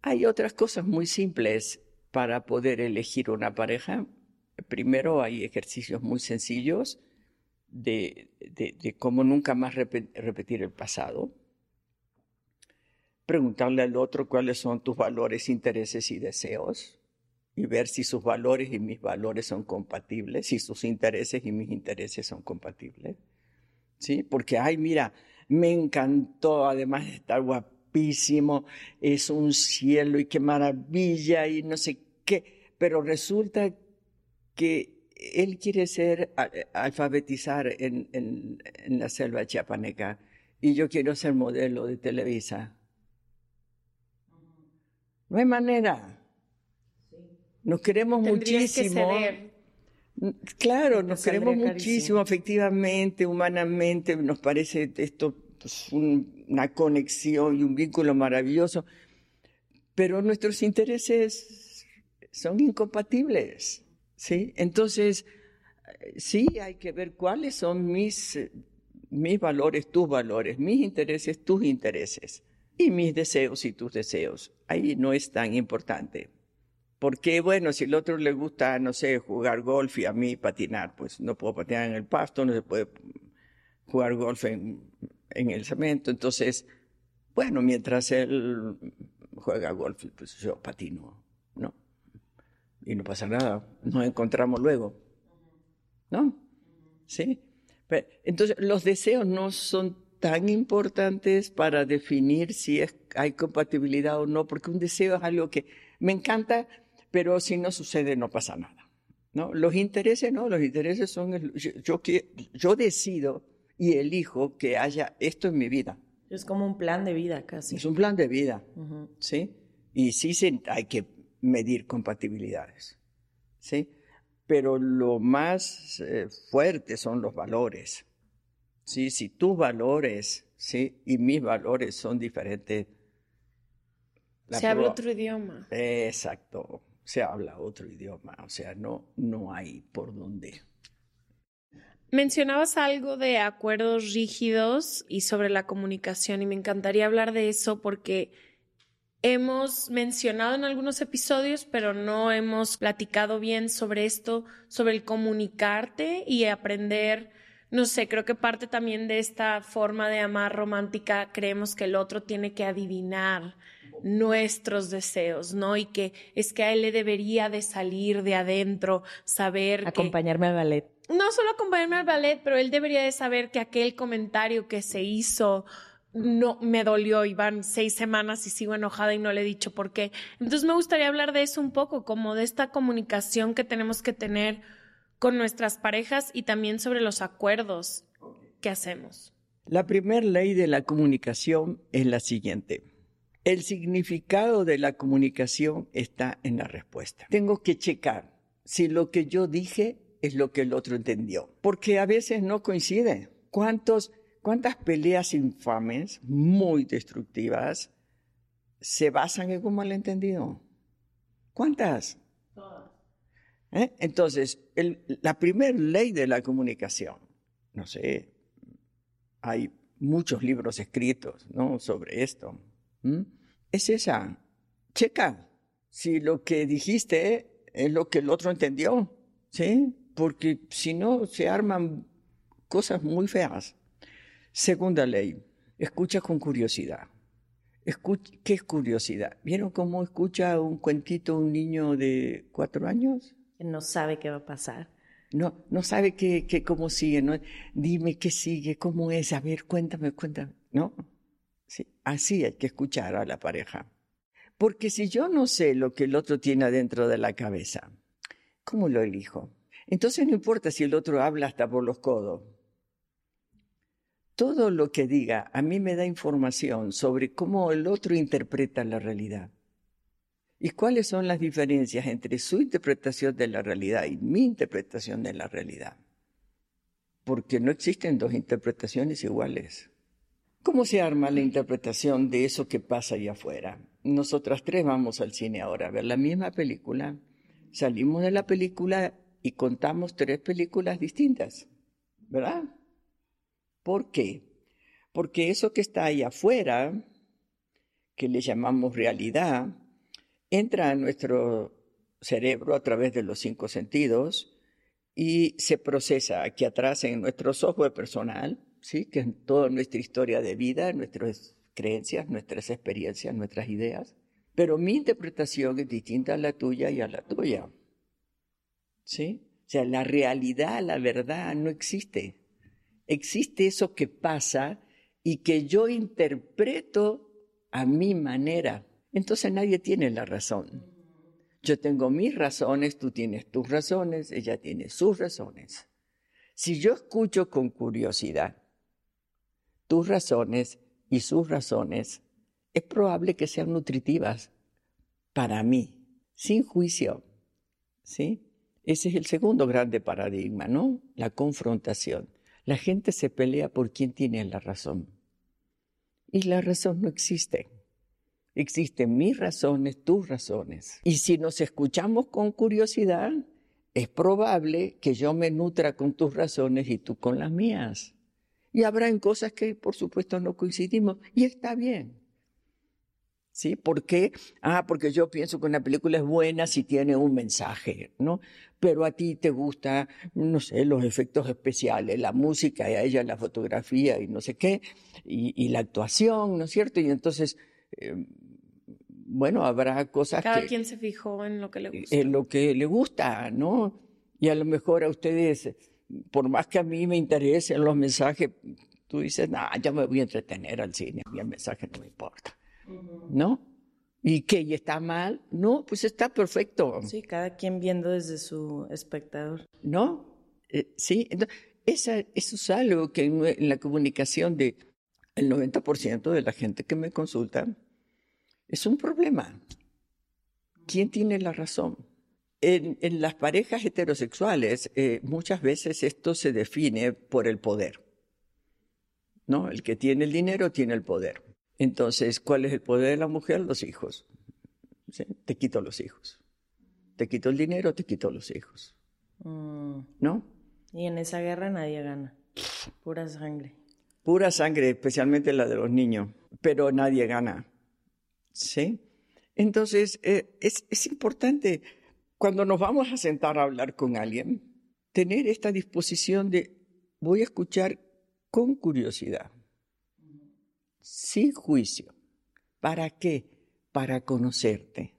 Hay otras cosas muy simples para poder elegir una pareja. Primero hay ejercicios muy sencillos de, de cómo nunca más repetir el pasado preguntarle al otro cuáles son tus valores, intereses y deseos y ver si sus valores y mis valores son compatibles, si sus intereses y mis intereses son compatibles. ¿Sí? Porque, ay, mira, me encantó, además de estar guapísimo, es un cielo y qué maravilla y no sé qué, pero resulta que él quiere ser alfabetizar en, en, en la selva chiapaneca y yo quiero ser modelo de Televisa. No hay manera. Nos queremos muchísimo. Claro, nos queremos muchísimo afectivamente, humanamente, nos parece esto pues, una conexión y un vínculo maravilloso, pero nuestros intereses son incompatibles, ¿sí? Entonces, sí hay que ver cuáles son mis, mis valores, tus valores, mis intereses, tus intereses y mis deseos y tus deseos. Ahí no es tan importante. Porque, bueno, si al otro le gusta, no sé, jugar golf y a mí patinar, pues no puedo patinar en el pasto, no se puede jugar golf en, en el cemento. Entonces, bueno, mientras él juega golf, pues yo patino, ¿no? Y no pasa nada, nos encontramos luego, ¿no? ¿Sí? entonces, los deseos no son tan importantes para definir si hay compatibilidad o no, porque un deseo es algo que me encanta, pero si no sucede no pasa nada. ¿no? Los intereses no, los intereses son, el- yo, yo, yo decido y elijo que haya esto en mi vida. Es como un plan de vida casi. Es un plan de vida. ¿sí? Y sí se- hay que medir compatibilidades, ¿sí? Pero lo más eh, fuerte son los valores, ¿sí? Si tus valores, ¿sí? Y mis valores son diferentes. la Se habla otro idioma. Exacto, se habla otro idioma, o sea, no, no hay por dónde. Mencionabas algo de acuerdos rígidos y sobre la comunicación y me encantaría hablar de eso porque hemos mencionado en algunos episodios, pero no hemos platicado bien sobre esto, sobre el comunicarte y aprender. No sé, creo que parte también de esta forma de amar romántica, creemos que el otro tiene que adivinar nuestros deseos, ¿no? Y que es que a él le debería de salir de adentro, saber que Acompañarme al ballet. no solo acompañarme al ballet, pero él debería de saber que aquel comentario que se hizo no me dolió y van seis semanas y sigo enojada y no le he dicho por qué. Entonces me gustaría hablar de eso un poco, como de esta comunicación que tenemos que tener con nuestras parejas y también sobre los acuerdos que hacemos. La primera ley de la comunicación es la siguiente. El significado de la comunicación está en la respuesta. Tengo que checar si lo que yo dije es lo que el otro entendió, porque a veces no coincide. ¿Cuántos, ¿Cuántas peleas infames, muy destructivas, se basan en un malentendido? ¿Cuántas? ¿Eh? Entonces, el- la primera ley de la comunicación, no sé, hay muchos libros escritos ¿no? sobre esto, es esa. Checa si lo que dijiste es lo que el otro entendió, ¿sí? Porque si no, se arman cosas muy feas. Segunda ley, escucha con curiosidad. Escuch- ¿Qué es curiosidad? ¿Vieron cómo escucha un cuentito un niño de cuatro años? No sabe qué va a pasar. No, no sabe qué, qué- cómo sigue, ¿no? Dime qué sigue, cómo es, a ver, cuéntame, cuéntame, ¿no? Sí, así hay que escuchar a la pareja. Porque si yo no sé lo que el otro tiene adentro de la cabeza, ¿cómo lo elijo? Entonces no importa si el otro habla hasta por los codos. Todo lo que diga a mí me da información sobre cómo el otro interpreta la realidad. ¿Y cuáles son las diferencias entre su interpretación de la realidad y mi interpretación de la realidad? Porque no existen dos interpretaciones iguales. ¿Cómo se arma la interpretación de eso que pasa allá afuera? Nosotras tres vamos al cine ahora a ver la misma película. Salimos de la película y contamos tres películas distintas, ¿verdad? ¿Por qué? Porque eso que está allá afuera, que le llamamos realidad, entra a nuestro cerebro a través de los cinco sentidos y se procesa aquí atrás en nuestro software personal, ¿sí? que es toda nuestra historia de vida, nuestras creencias, nuestras experiencias, nuestras ideas. Pero mi interpretación es distinta a la tuya y a la tuya. ¿Sí? O sea, la realidad, la verdad no existe. Existe eso que pasa y que yo interpreto a mi manera. Entonces nadie tiene la razón. Yo tengo mis razones, tú tienes tus razones, ella tiene sus razones. Si yo escucho con curiosidad tus razones y sus razones, es probable que sean nutritivas para mí, sin juicio. ¿Sí? Ese es el segundo grande paradigma, ¿no? La confrontación. La gente se pelea por quién tiene la razón. Y la razón no existe. Existen mis razones, tus razones. Y si nos escuchamos con curiosidad, es probable que yo me nutra con tus razones y tú con las mías. Y habrá en cosas que, por supuesto, no coincidimos. Y está bien. ¿Sí? ¿Por qué? Ah, porque yo pienso que una película es buena si tiene un mensaje, ¿no? Pero a ti te gusta, no sé, los efectos especiales, la música, y a ella la fotografía y no sé qué, y, y la actuación, ¿no es cierto? Y entonces, eh, bueno, habrá cosas Cada que quien se fijó en lo que le gusta. en lo que le gusta, ¿no? Y a lo mejor a ustedes, por más que a mí me interesen los mensajes, tú dices, nah, ya me voy a entretener al cine, a mí el mensaje no me importa, ¿no? ¿Y qué? ¿Y está mal? No, pues está perfecto. Sí, cada quien viendo desde su espectador. ¿No? Eh, sí, esa, eso es algo que en, la comunicación de el 90% de la gente que me consulta es un problema. ¿Quién tiene la razón? En, en las parejas heterosexuales eh, muchas veces esto se define por el poder. ¿No? El que tiene el dinero tiene el poder. Entonces, ¿cuál es el poder de la mujer? Los hijos. Te quito los hijos. Te quito el dinero, te quito los hijos. Mm. ¿No? Y en esa guerra nadie gana. Pura sangre. Pura sangre, especialmente la de los niños. Pero nadie gana. ¿Sí? Entonces, eh, es, es importante cuando nos vamos a sentar a hablar con alguien, tener esta disposición de voy a escuchar con curiosidad sin juicio. ¿Para qué? Para conocerte.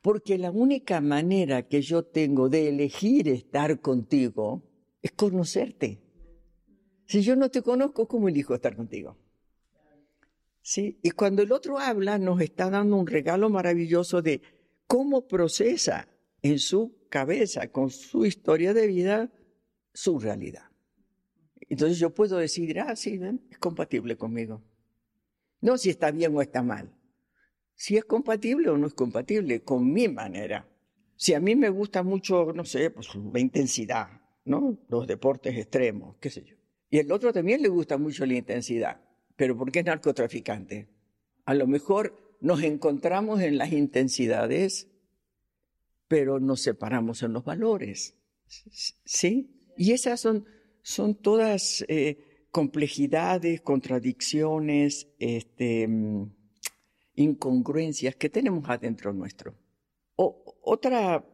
Porque la única manera que yo tengo de elegir estar contigo es conocerte. Si yo no te conozco, ¿cómo elijo estar contigo? ¿Sí? Y cuando el otro habla, nos está dando un regalo maravilloso de cómo procesa en su cabeza, con su historia de vida, su realidad. Entonces yo puedo decir, ah, sí, es compatible conmigo. No si está bien o está mal. Si es compatible o no es compatible con mi manera. Si a mí me gusta mucho, no sé, pues la intensidad, ¿no? Los deportes extremos, qué sé yo. Y el otro también le gusta mucho la intensidad, pero porque es narcotraficante. A lo mejor nos encontramos en las intensidades, pero nos separamos en los valores. ¿Sí? Y esas son, son todas eh, complejidades, contradicciones, este, mm, incongruencias que tenemos adentro nuestro. Otra,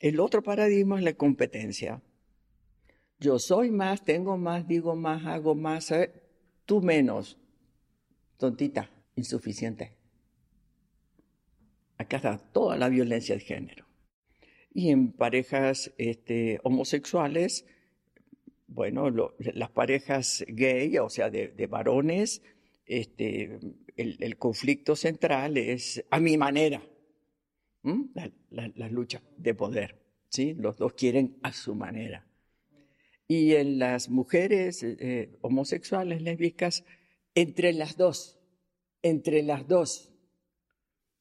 el otro paradigma es la competencia. Yo soy más, tengo más, digo más, hago más, ¿eh? tú menos. Tontita, insuficiente. Acá está toda la violencia de género. Y en parejas este, homosexuales, bueno, las parejas gay, o sea, de, varones, este, el, conflicto central es a mi manera, la, lucha de poder, ¿sí? Los dos quieren a su manera. Y en las mujeres eh, homosexuales, lésbicas, entre las dos, entre las dos,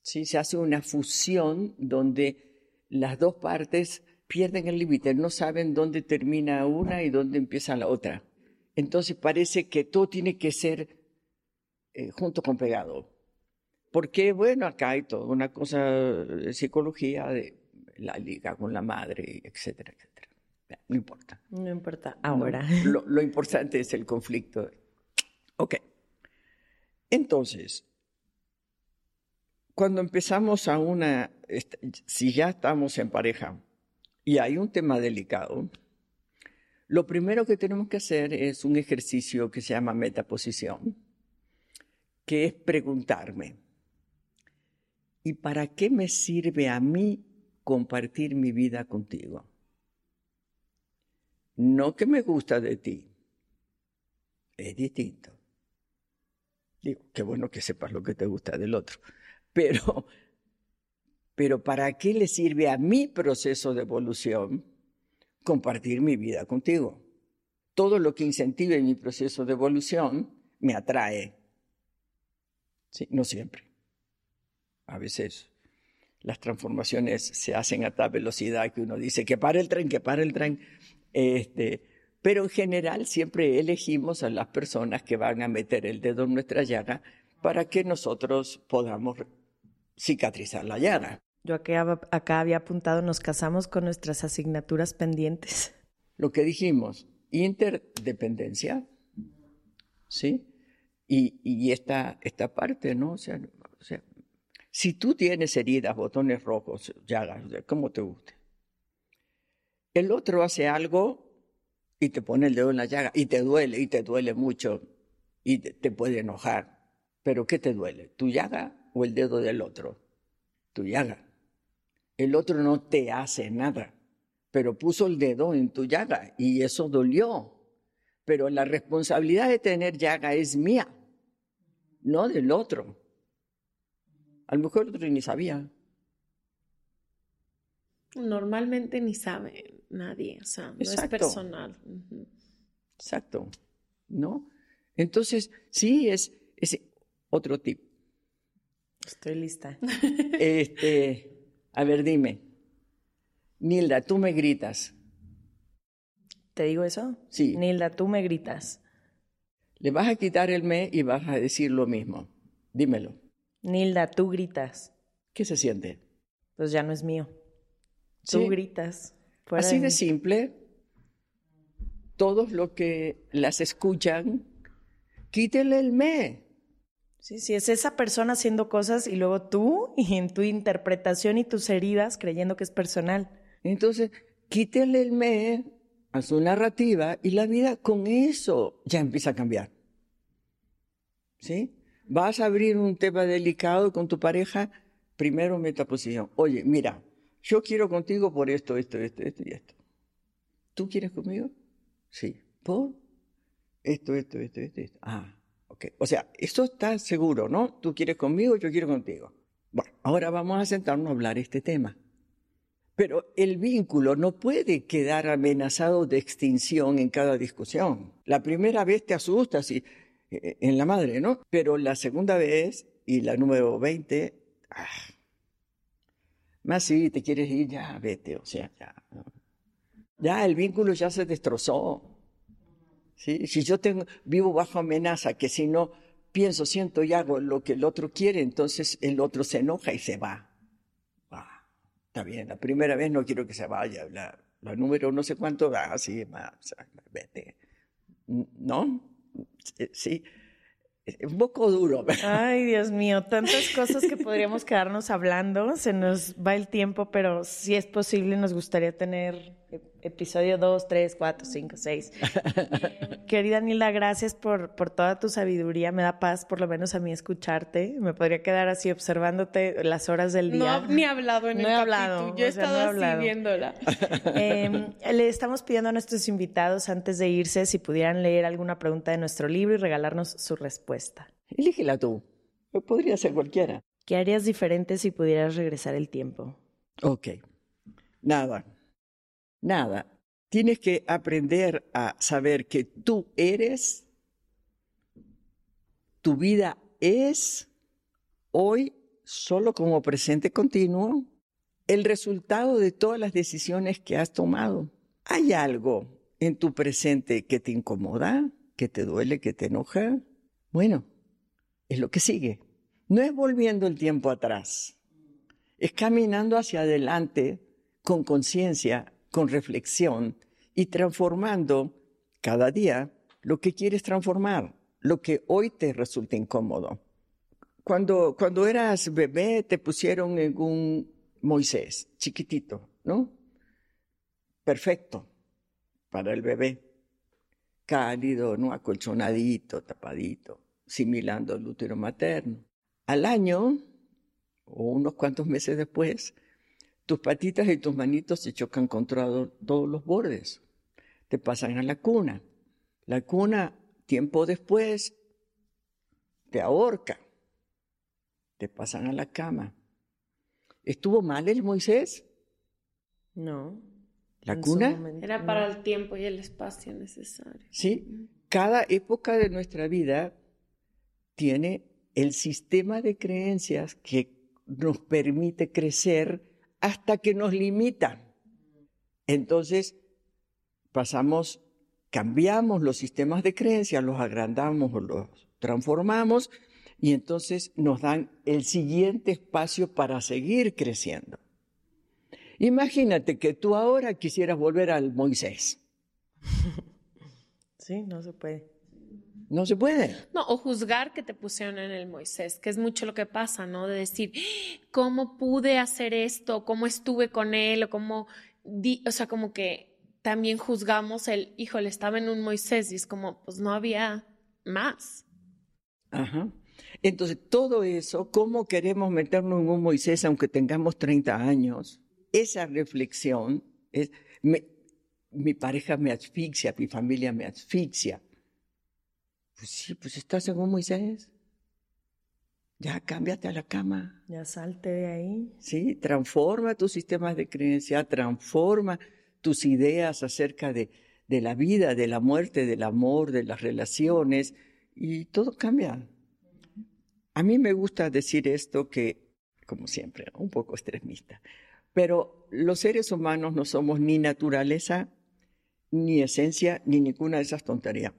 ¿sí? Se hace una fusión donde las dos partes pierden el límite, no saben dónde termina una y dónde empieza la otra. Entonces parece que todo tiene que ser eh, junto con pegado. Porque, bueno, acá hay toda una cosa de psicología, de la liga con la madre, etcétera, etcétera. No importa. No importa ahora. lo, lo importante es el conflicto. Ok. Entonces, cuando empezamos a una, si ya estamos en pareja, y hay un tema delicado, lo primero que tenemos que hacer es un ejercicio que se llama metaposición, que es preguntarme, ¿y para qué me sirve a mí compartir mi vida contigo? No que me gusta de ti, es distinto. Digo, qué bueno que sepas lo que te gusta del otro, pero pero ¿para qué le sirve a mi proceso de evolución compartir mi vida contigo? Todo lo que incentive mi proceso de evolución me atrae. No siempre. A veces las transformaciones se hacen a tal velocidad que uno dice que para el tren, que para el tren. Este, pero en general siempre elegimos a las personas que van a meter el dedo en nuestra llaga para que nosotros podamos cicatrizar la llaga. Yo acá, acá había apuntado, nos casamos con nuestras asignaturas pendientes. Lo que dijimos, interdependencia, ¿sí? Y, y esta, esta parte, ¿no? O sea, o sea, si tú tienes heridas, botones rojos, llagas, como te guste, el otro hace algo y te pone el dedo en la llaga y te duele, y te duele mucho, y te puede enojar. Pero ¿qué te duele? ¿Tu llaga o el dedo del otro? Tu llaga. El otro no te hace nada, pero puso el dedo en tu llaga y eso dolió. Pero la responsabilidad de tener llaga es mía, no del otro. A lo mejor el otro ni sabía. Normalmente ni sabe nadie, o sea, no es personal. Exacto. ¿No? Entonces, sí, es, es otro tip. Estoy lista. Este, a ver, dime. Nilda, tú me gritas. ¿Te digo eso? Sí. Nilda, tú me gritas. Le vas a quitar el me y vas a decir lo mismo. Dímelo. Nilda, tú gritas. ¿Qué se siente? Pues ya no es mío. Tú Sí. gritas. Así de simple. Todos los que las escuchan, quítenle el me. Sí, sí, es esa persona haciendo cosas y luego tú y en tu interpretación y tus heridas creyendo que es personal. Entonces, quítenle el me a su narrativa y la vida con eso ya empieza a cambiar. ¿Sí? Vas a abrir un tema delicado con tu pareja, primero metaposición. Oye, mira, yo quiero contigo por esto, esto, esto, esto y esto. ¿Tú quieres conmigo? Sí. ¿Por? Esto, esto, esto, esto, esto. Ah, ok. O sea, eso está seguro, ¿no? Tú quieres conmigo, yo quiero contigo. Bueno, ahora vamos a sentarnos a hablar este tema. Pero el vínculo no puede quedar amenazado de extinción en cada discusión. La primera vez te asustas y, eh, en la madre, ¿no? Pero la segunda vez y la número 20, ah, más si te quieres ir, ya vete, o sea, ya. Ya el vínculo ya se destrozó. Si yo tengo, vivo bajo amenaza, que si no pienso, siento y hago lo que el otro quiere, entonces el otro se enoja y se va. Ah, está bien, la primera vez no quiero que se vaya, la, la número no sé cuánto, ah, sí, va, vete. ¿No? Sí, es un poco duro. Ay, Dios mío, tantas cosas que podríamos quedarnos hablando. Se nos va el tiempo, pero si es posible, nos gustaría tener episodio 2, 3, 4, 5, 6. Querida Nilda, gracias por, por toda tu sabiduría. Me da paz, por lo menos a mí, escucharte. Me podría quedar así observándote las horas del No día. ha ni hablado en No el he capítulo. hablado, Yo he o sea, no he estado así viéndola. Eh, le estamos pidiendo a nuestros invitados antes de irse si pudieran leer alguna pregunta de nuestro libro y regalarnos su respuesta. Elígela tú. Podría ser cualquiera. ¿Qué harías diferente si pudieras regresar el tiempo? Ok. Nada. Nada. Tienes que aprender a saber que tú eres, tu vida es hoy solo como presente continuo el resultado de todas las decisiones que has tomado. ¿Hay algo en tu presente que te incomoda, que te duele, que te enoja? Bueno, es lo que sigue. No es volviendo el tiempo atrás es caminando hacia adelante con conciencia, con reflexión y transformando cada día lo que quieres transformar, lo que hoy te resulta incómodo. Cuando, cuando eras bebé te pusieron en un Moisés, chiquitito, ¿no? Perfecto para el bebé. Cálido, ¿no? Acolchonadito, tapadito, similando el útero materno. Al año, o unos cuantos meses después, tus patitas y tus manitos se chocan contra do- todos los bordes. Te pasan a la cuna. La cuna, tiempo después, te ahorca. Te pasan a la cama. ¿Estuvo mal el Moisés? No. ¿La cuna? Era no. para el tiempo y el espacio necesario. Sí. Cada época de nuestra vida tiene el sistema de creencias que nos permite crecer hasta que nos limita. Entonces, pasamos, cambiamos los sistemas de creencias, los agrandamos o los transformamos y entonces nos dan el siguiente espacio para seguir creciendo. Imagínate que tú ahora quisieras volver al Moisés. Sí, no se puede. No se puede. No, o juzgar que te pusieron en el Moisés, que es mucho lo que pasa, ¿no? De decir, ¿cómo pude hacer esto? ¿Cómo estuve con él? O cómo, di- o sea, como que también juzgamos el, híjole, estaba en un Moisés y es como, pues no había más. Ajá. Entonces, todo eso, ¿cómo queremos meternos en un Moisés aunque tengamos 30 años? Esa reflexión, es, me- mi pareja me asfixia, mi familia me asfixia. Pues sí, pues estás en un Moisés. ya cámbiate a la cama. Ya salte de ahí. Sí, transforma tus sistemas de creencia, transforma tus ideas acerca de, de la vida, de la muerte, del amor, de las relaciones, y todo cambia. A mí me gusta decir esto que, como siempre, un poco extremista, pero los seres humanos no somos ni naturaleza, ni esencia, ni ninguna de esas tonterías.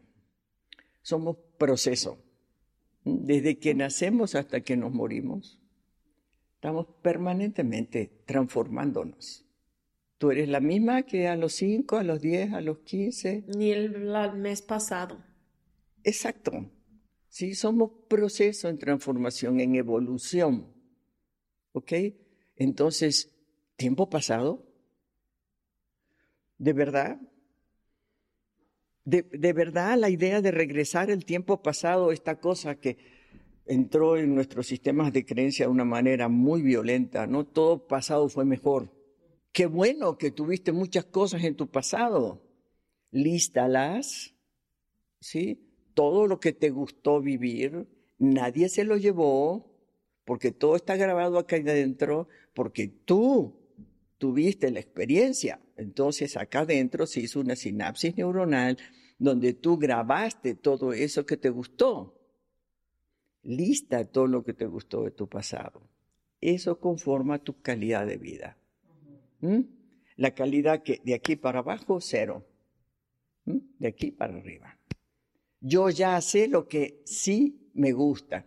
Somos proceso. Desde que nacemos hasta que nos morimos, estamos permanentemente transformándonos. Tú eres la misma que a los 5, a los 10, a los 15. Ni el, el mes pasado. Exacto. Sí, somos proceso en transformación, en evolución. ¿Ok? Entonces, tiempo pasado, de verdad, de, verdad la idea de regresar el tiempo pasado, esta cosa que entró en nuestros sistemas de creencia de una manera muy violenta, ¿no? Todo pasado fue mejor. Qué bueno que tuviste muchas cosas en tu pasado. Lístalas, ¿sí? Todo lo que te gustó vivir, nadie se lo llevó, porque todo está grabado acá adentro, porque tú tuviste la experiencia. Entonces acá adentro se hizo una sinapsis neuronal donde tú grabaste todo eso que te gustó. Lista todo lo que te gustó de tu pasado. Eso conforma tu calidad de vida. ¿Mm? La calidad que de aquí para abajo, cero. ¿Mm? De aquí para arriba. Yo ya sé lo que sí me gusta.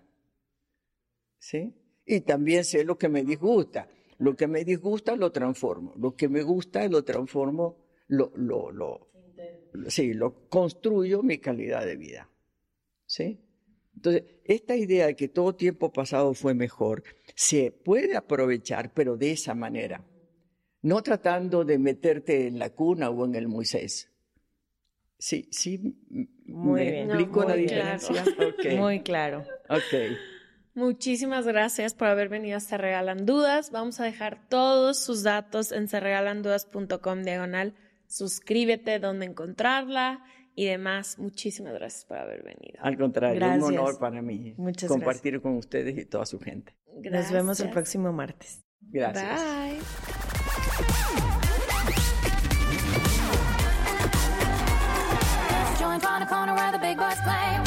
¿Sí? Y también sé lo que me disgusta. Lo que me disgusta lo transformo. Lo que me gusta lo transformo, lo, lo, lo, sí, lo construyo mi calidad de vida. ¿Sí? Entonces, esta idea de que todo tiempo pasado fue mejor, se puede aprovechar, pero de esa manera. No tratando de meterte en la cuna o en el Moisés. Sí, sí, muy me bien. explico No, la muy diferencia. claro. Ok, Muy claro. ok. Muchísimas gracias por haber venido a Se Regalan Dudas. Vamos a dejar todos sus datos en serregalandudas.com diagonal. Suscríbete, donde encontrarla y demás. Muchísimas gracias por haber venido. Al contrario, Gracias. un honor para mí Muchas compartir con ustedes y toda su gente. Nos vemos el próximo martes. Gracias. Bye.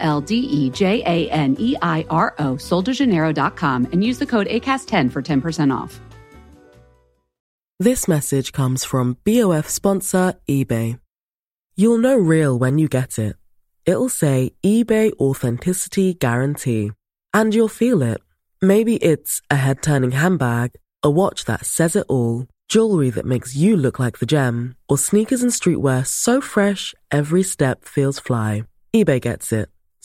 L D E J A N E I R O, soldejaneiro.com, and use the code ACAST10 for 10% off. This message comes from BOF sponsor eBay. You'll know real when you get it. It'll say eBay Authenticity Guarantee. And you'll feel it. Maybe it's a head turning handbag, a watch that says it all, jewelry that makes you look like the gem, or sneakers and streetwear so fresh every step feels fly. eBay gets it.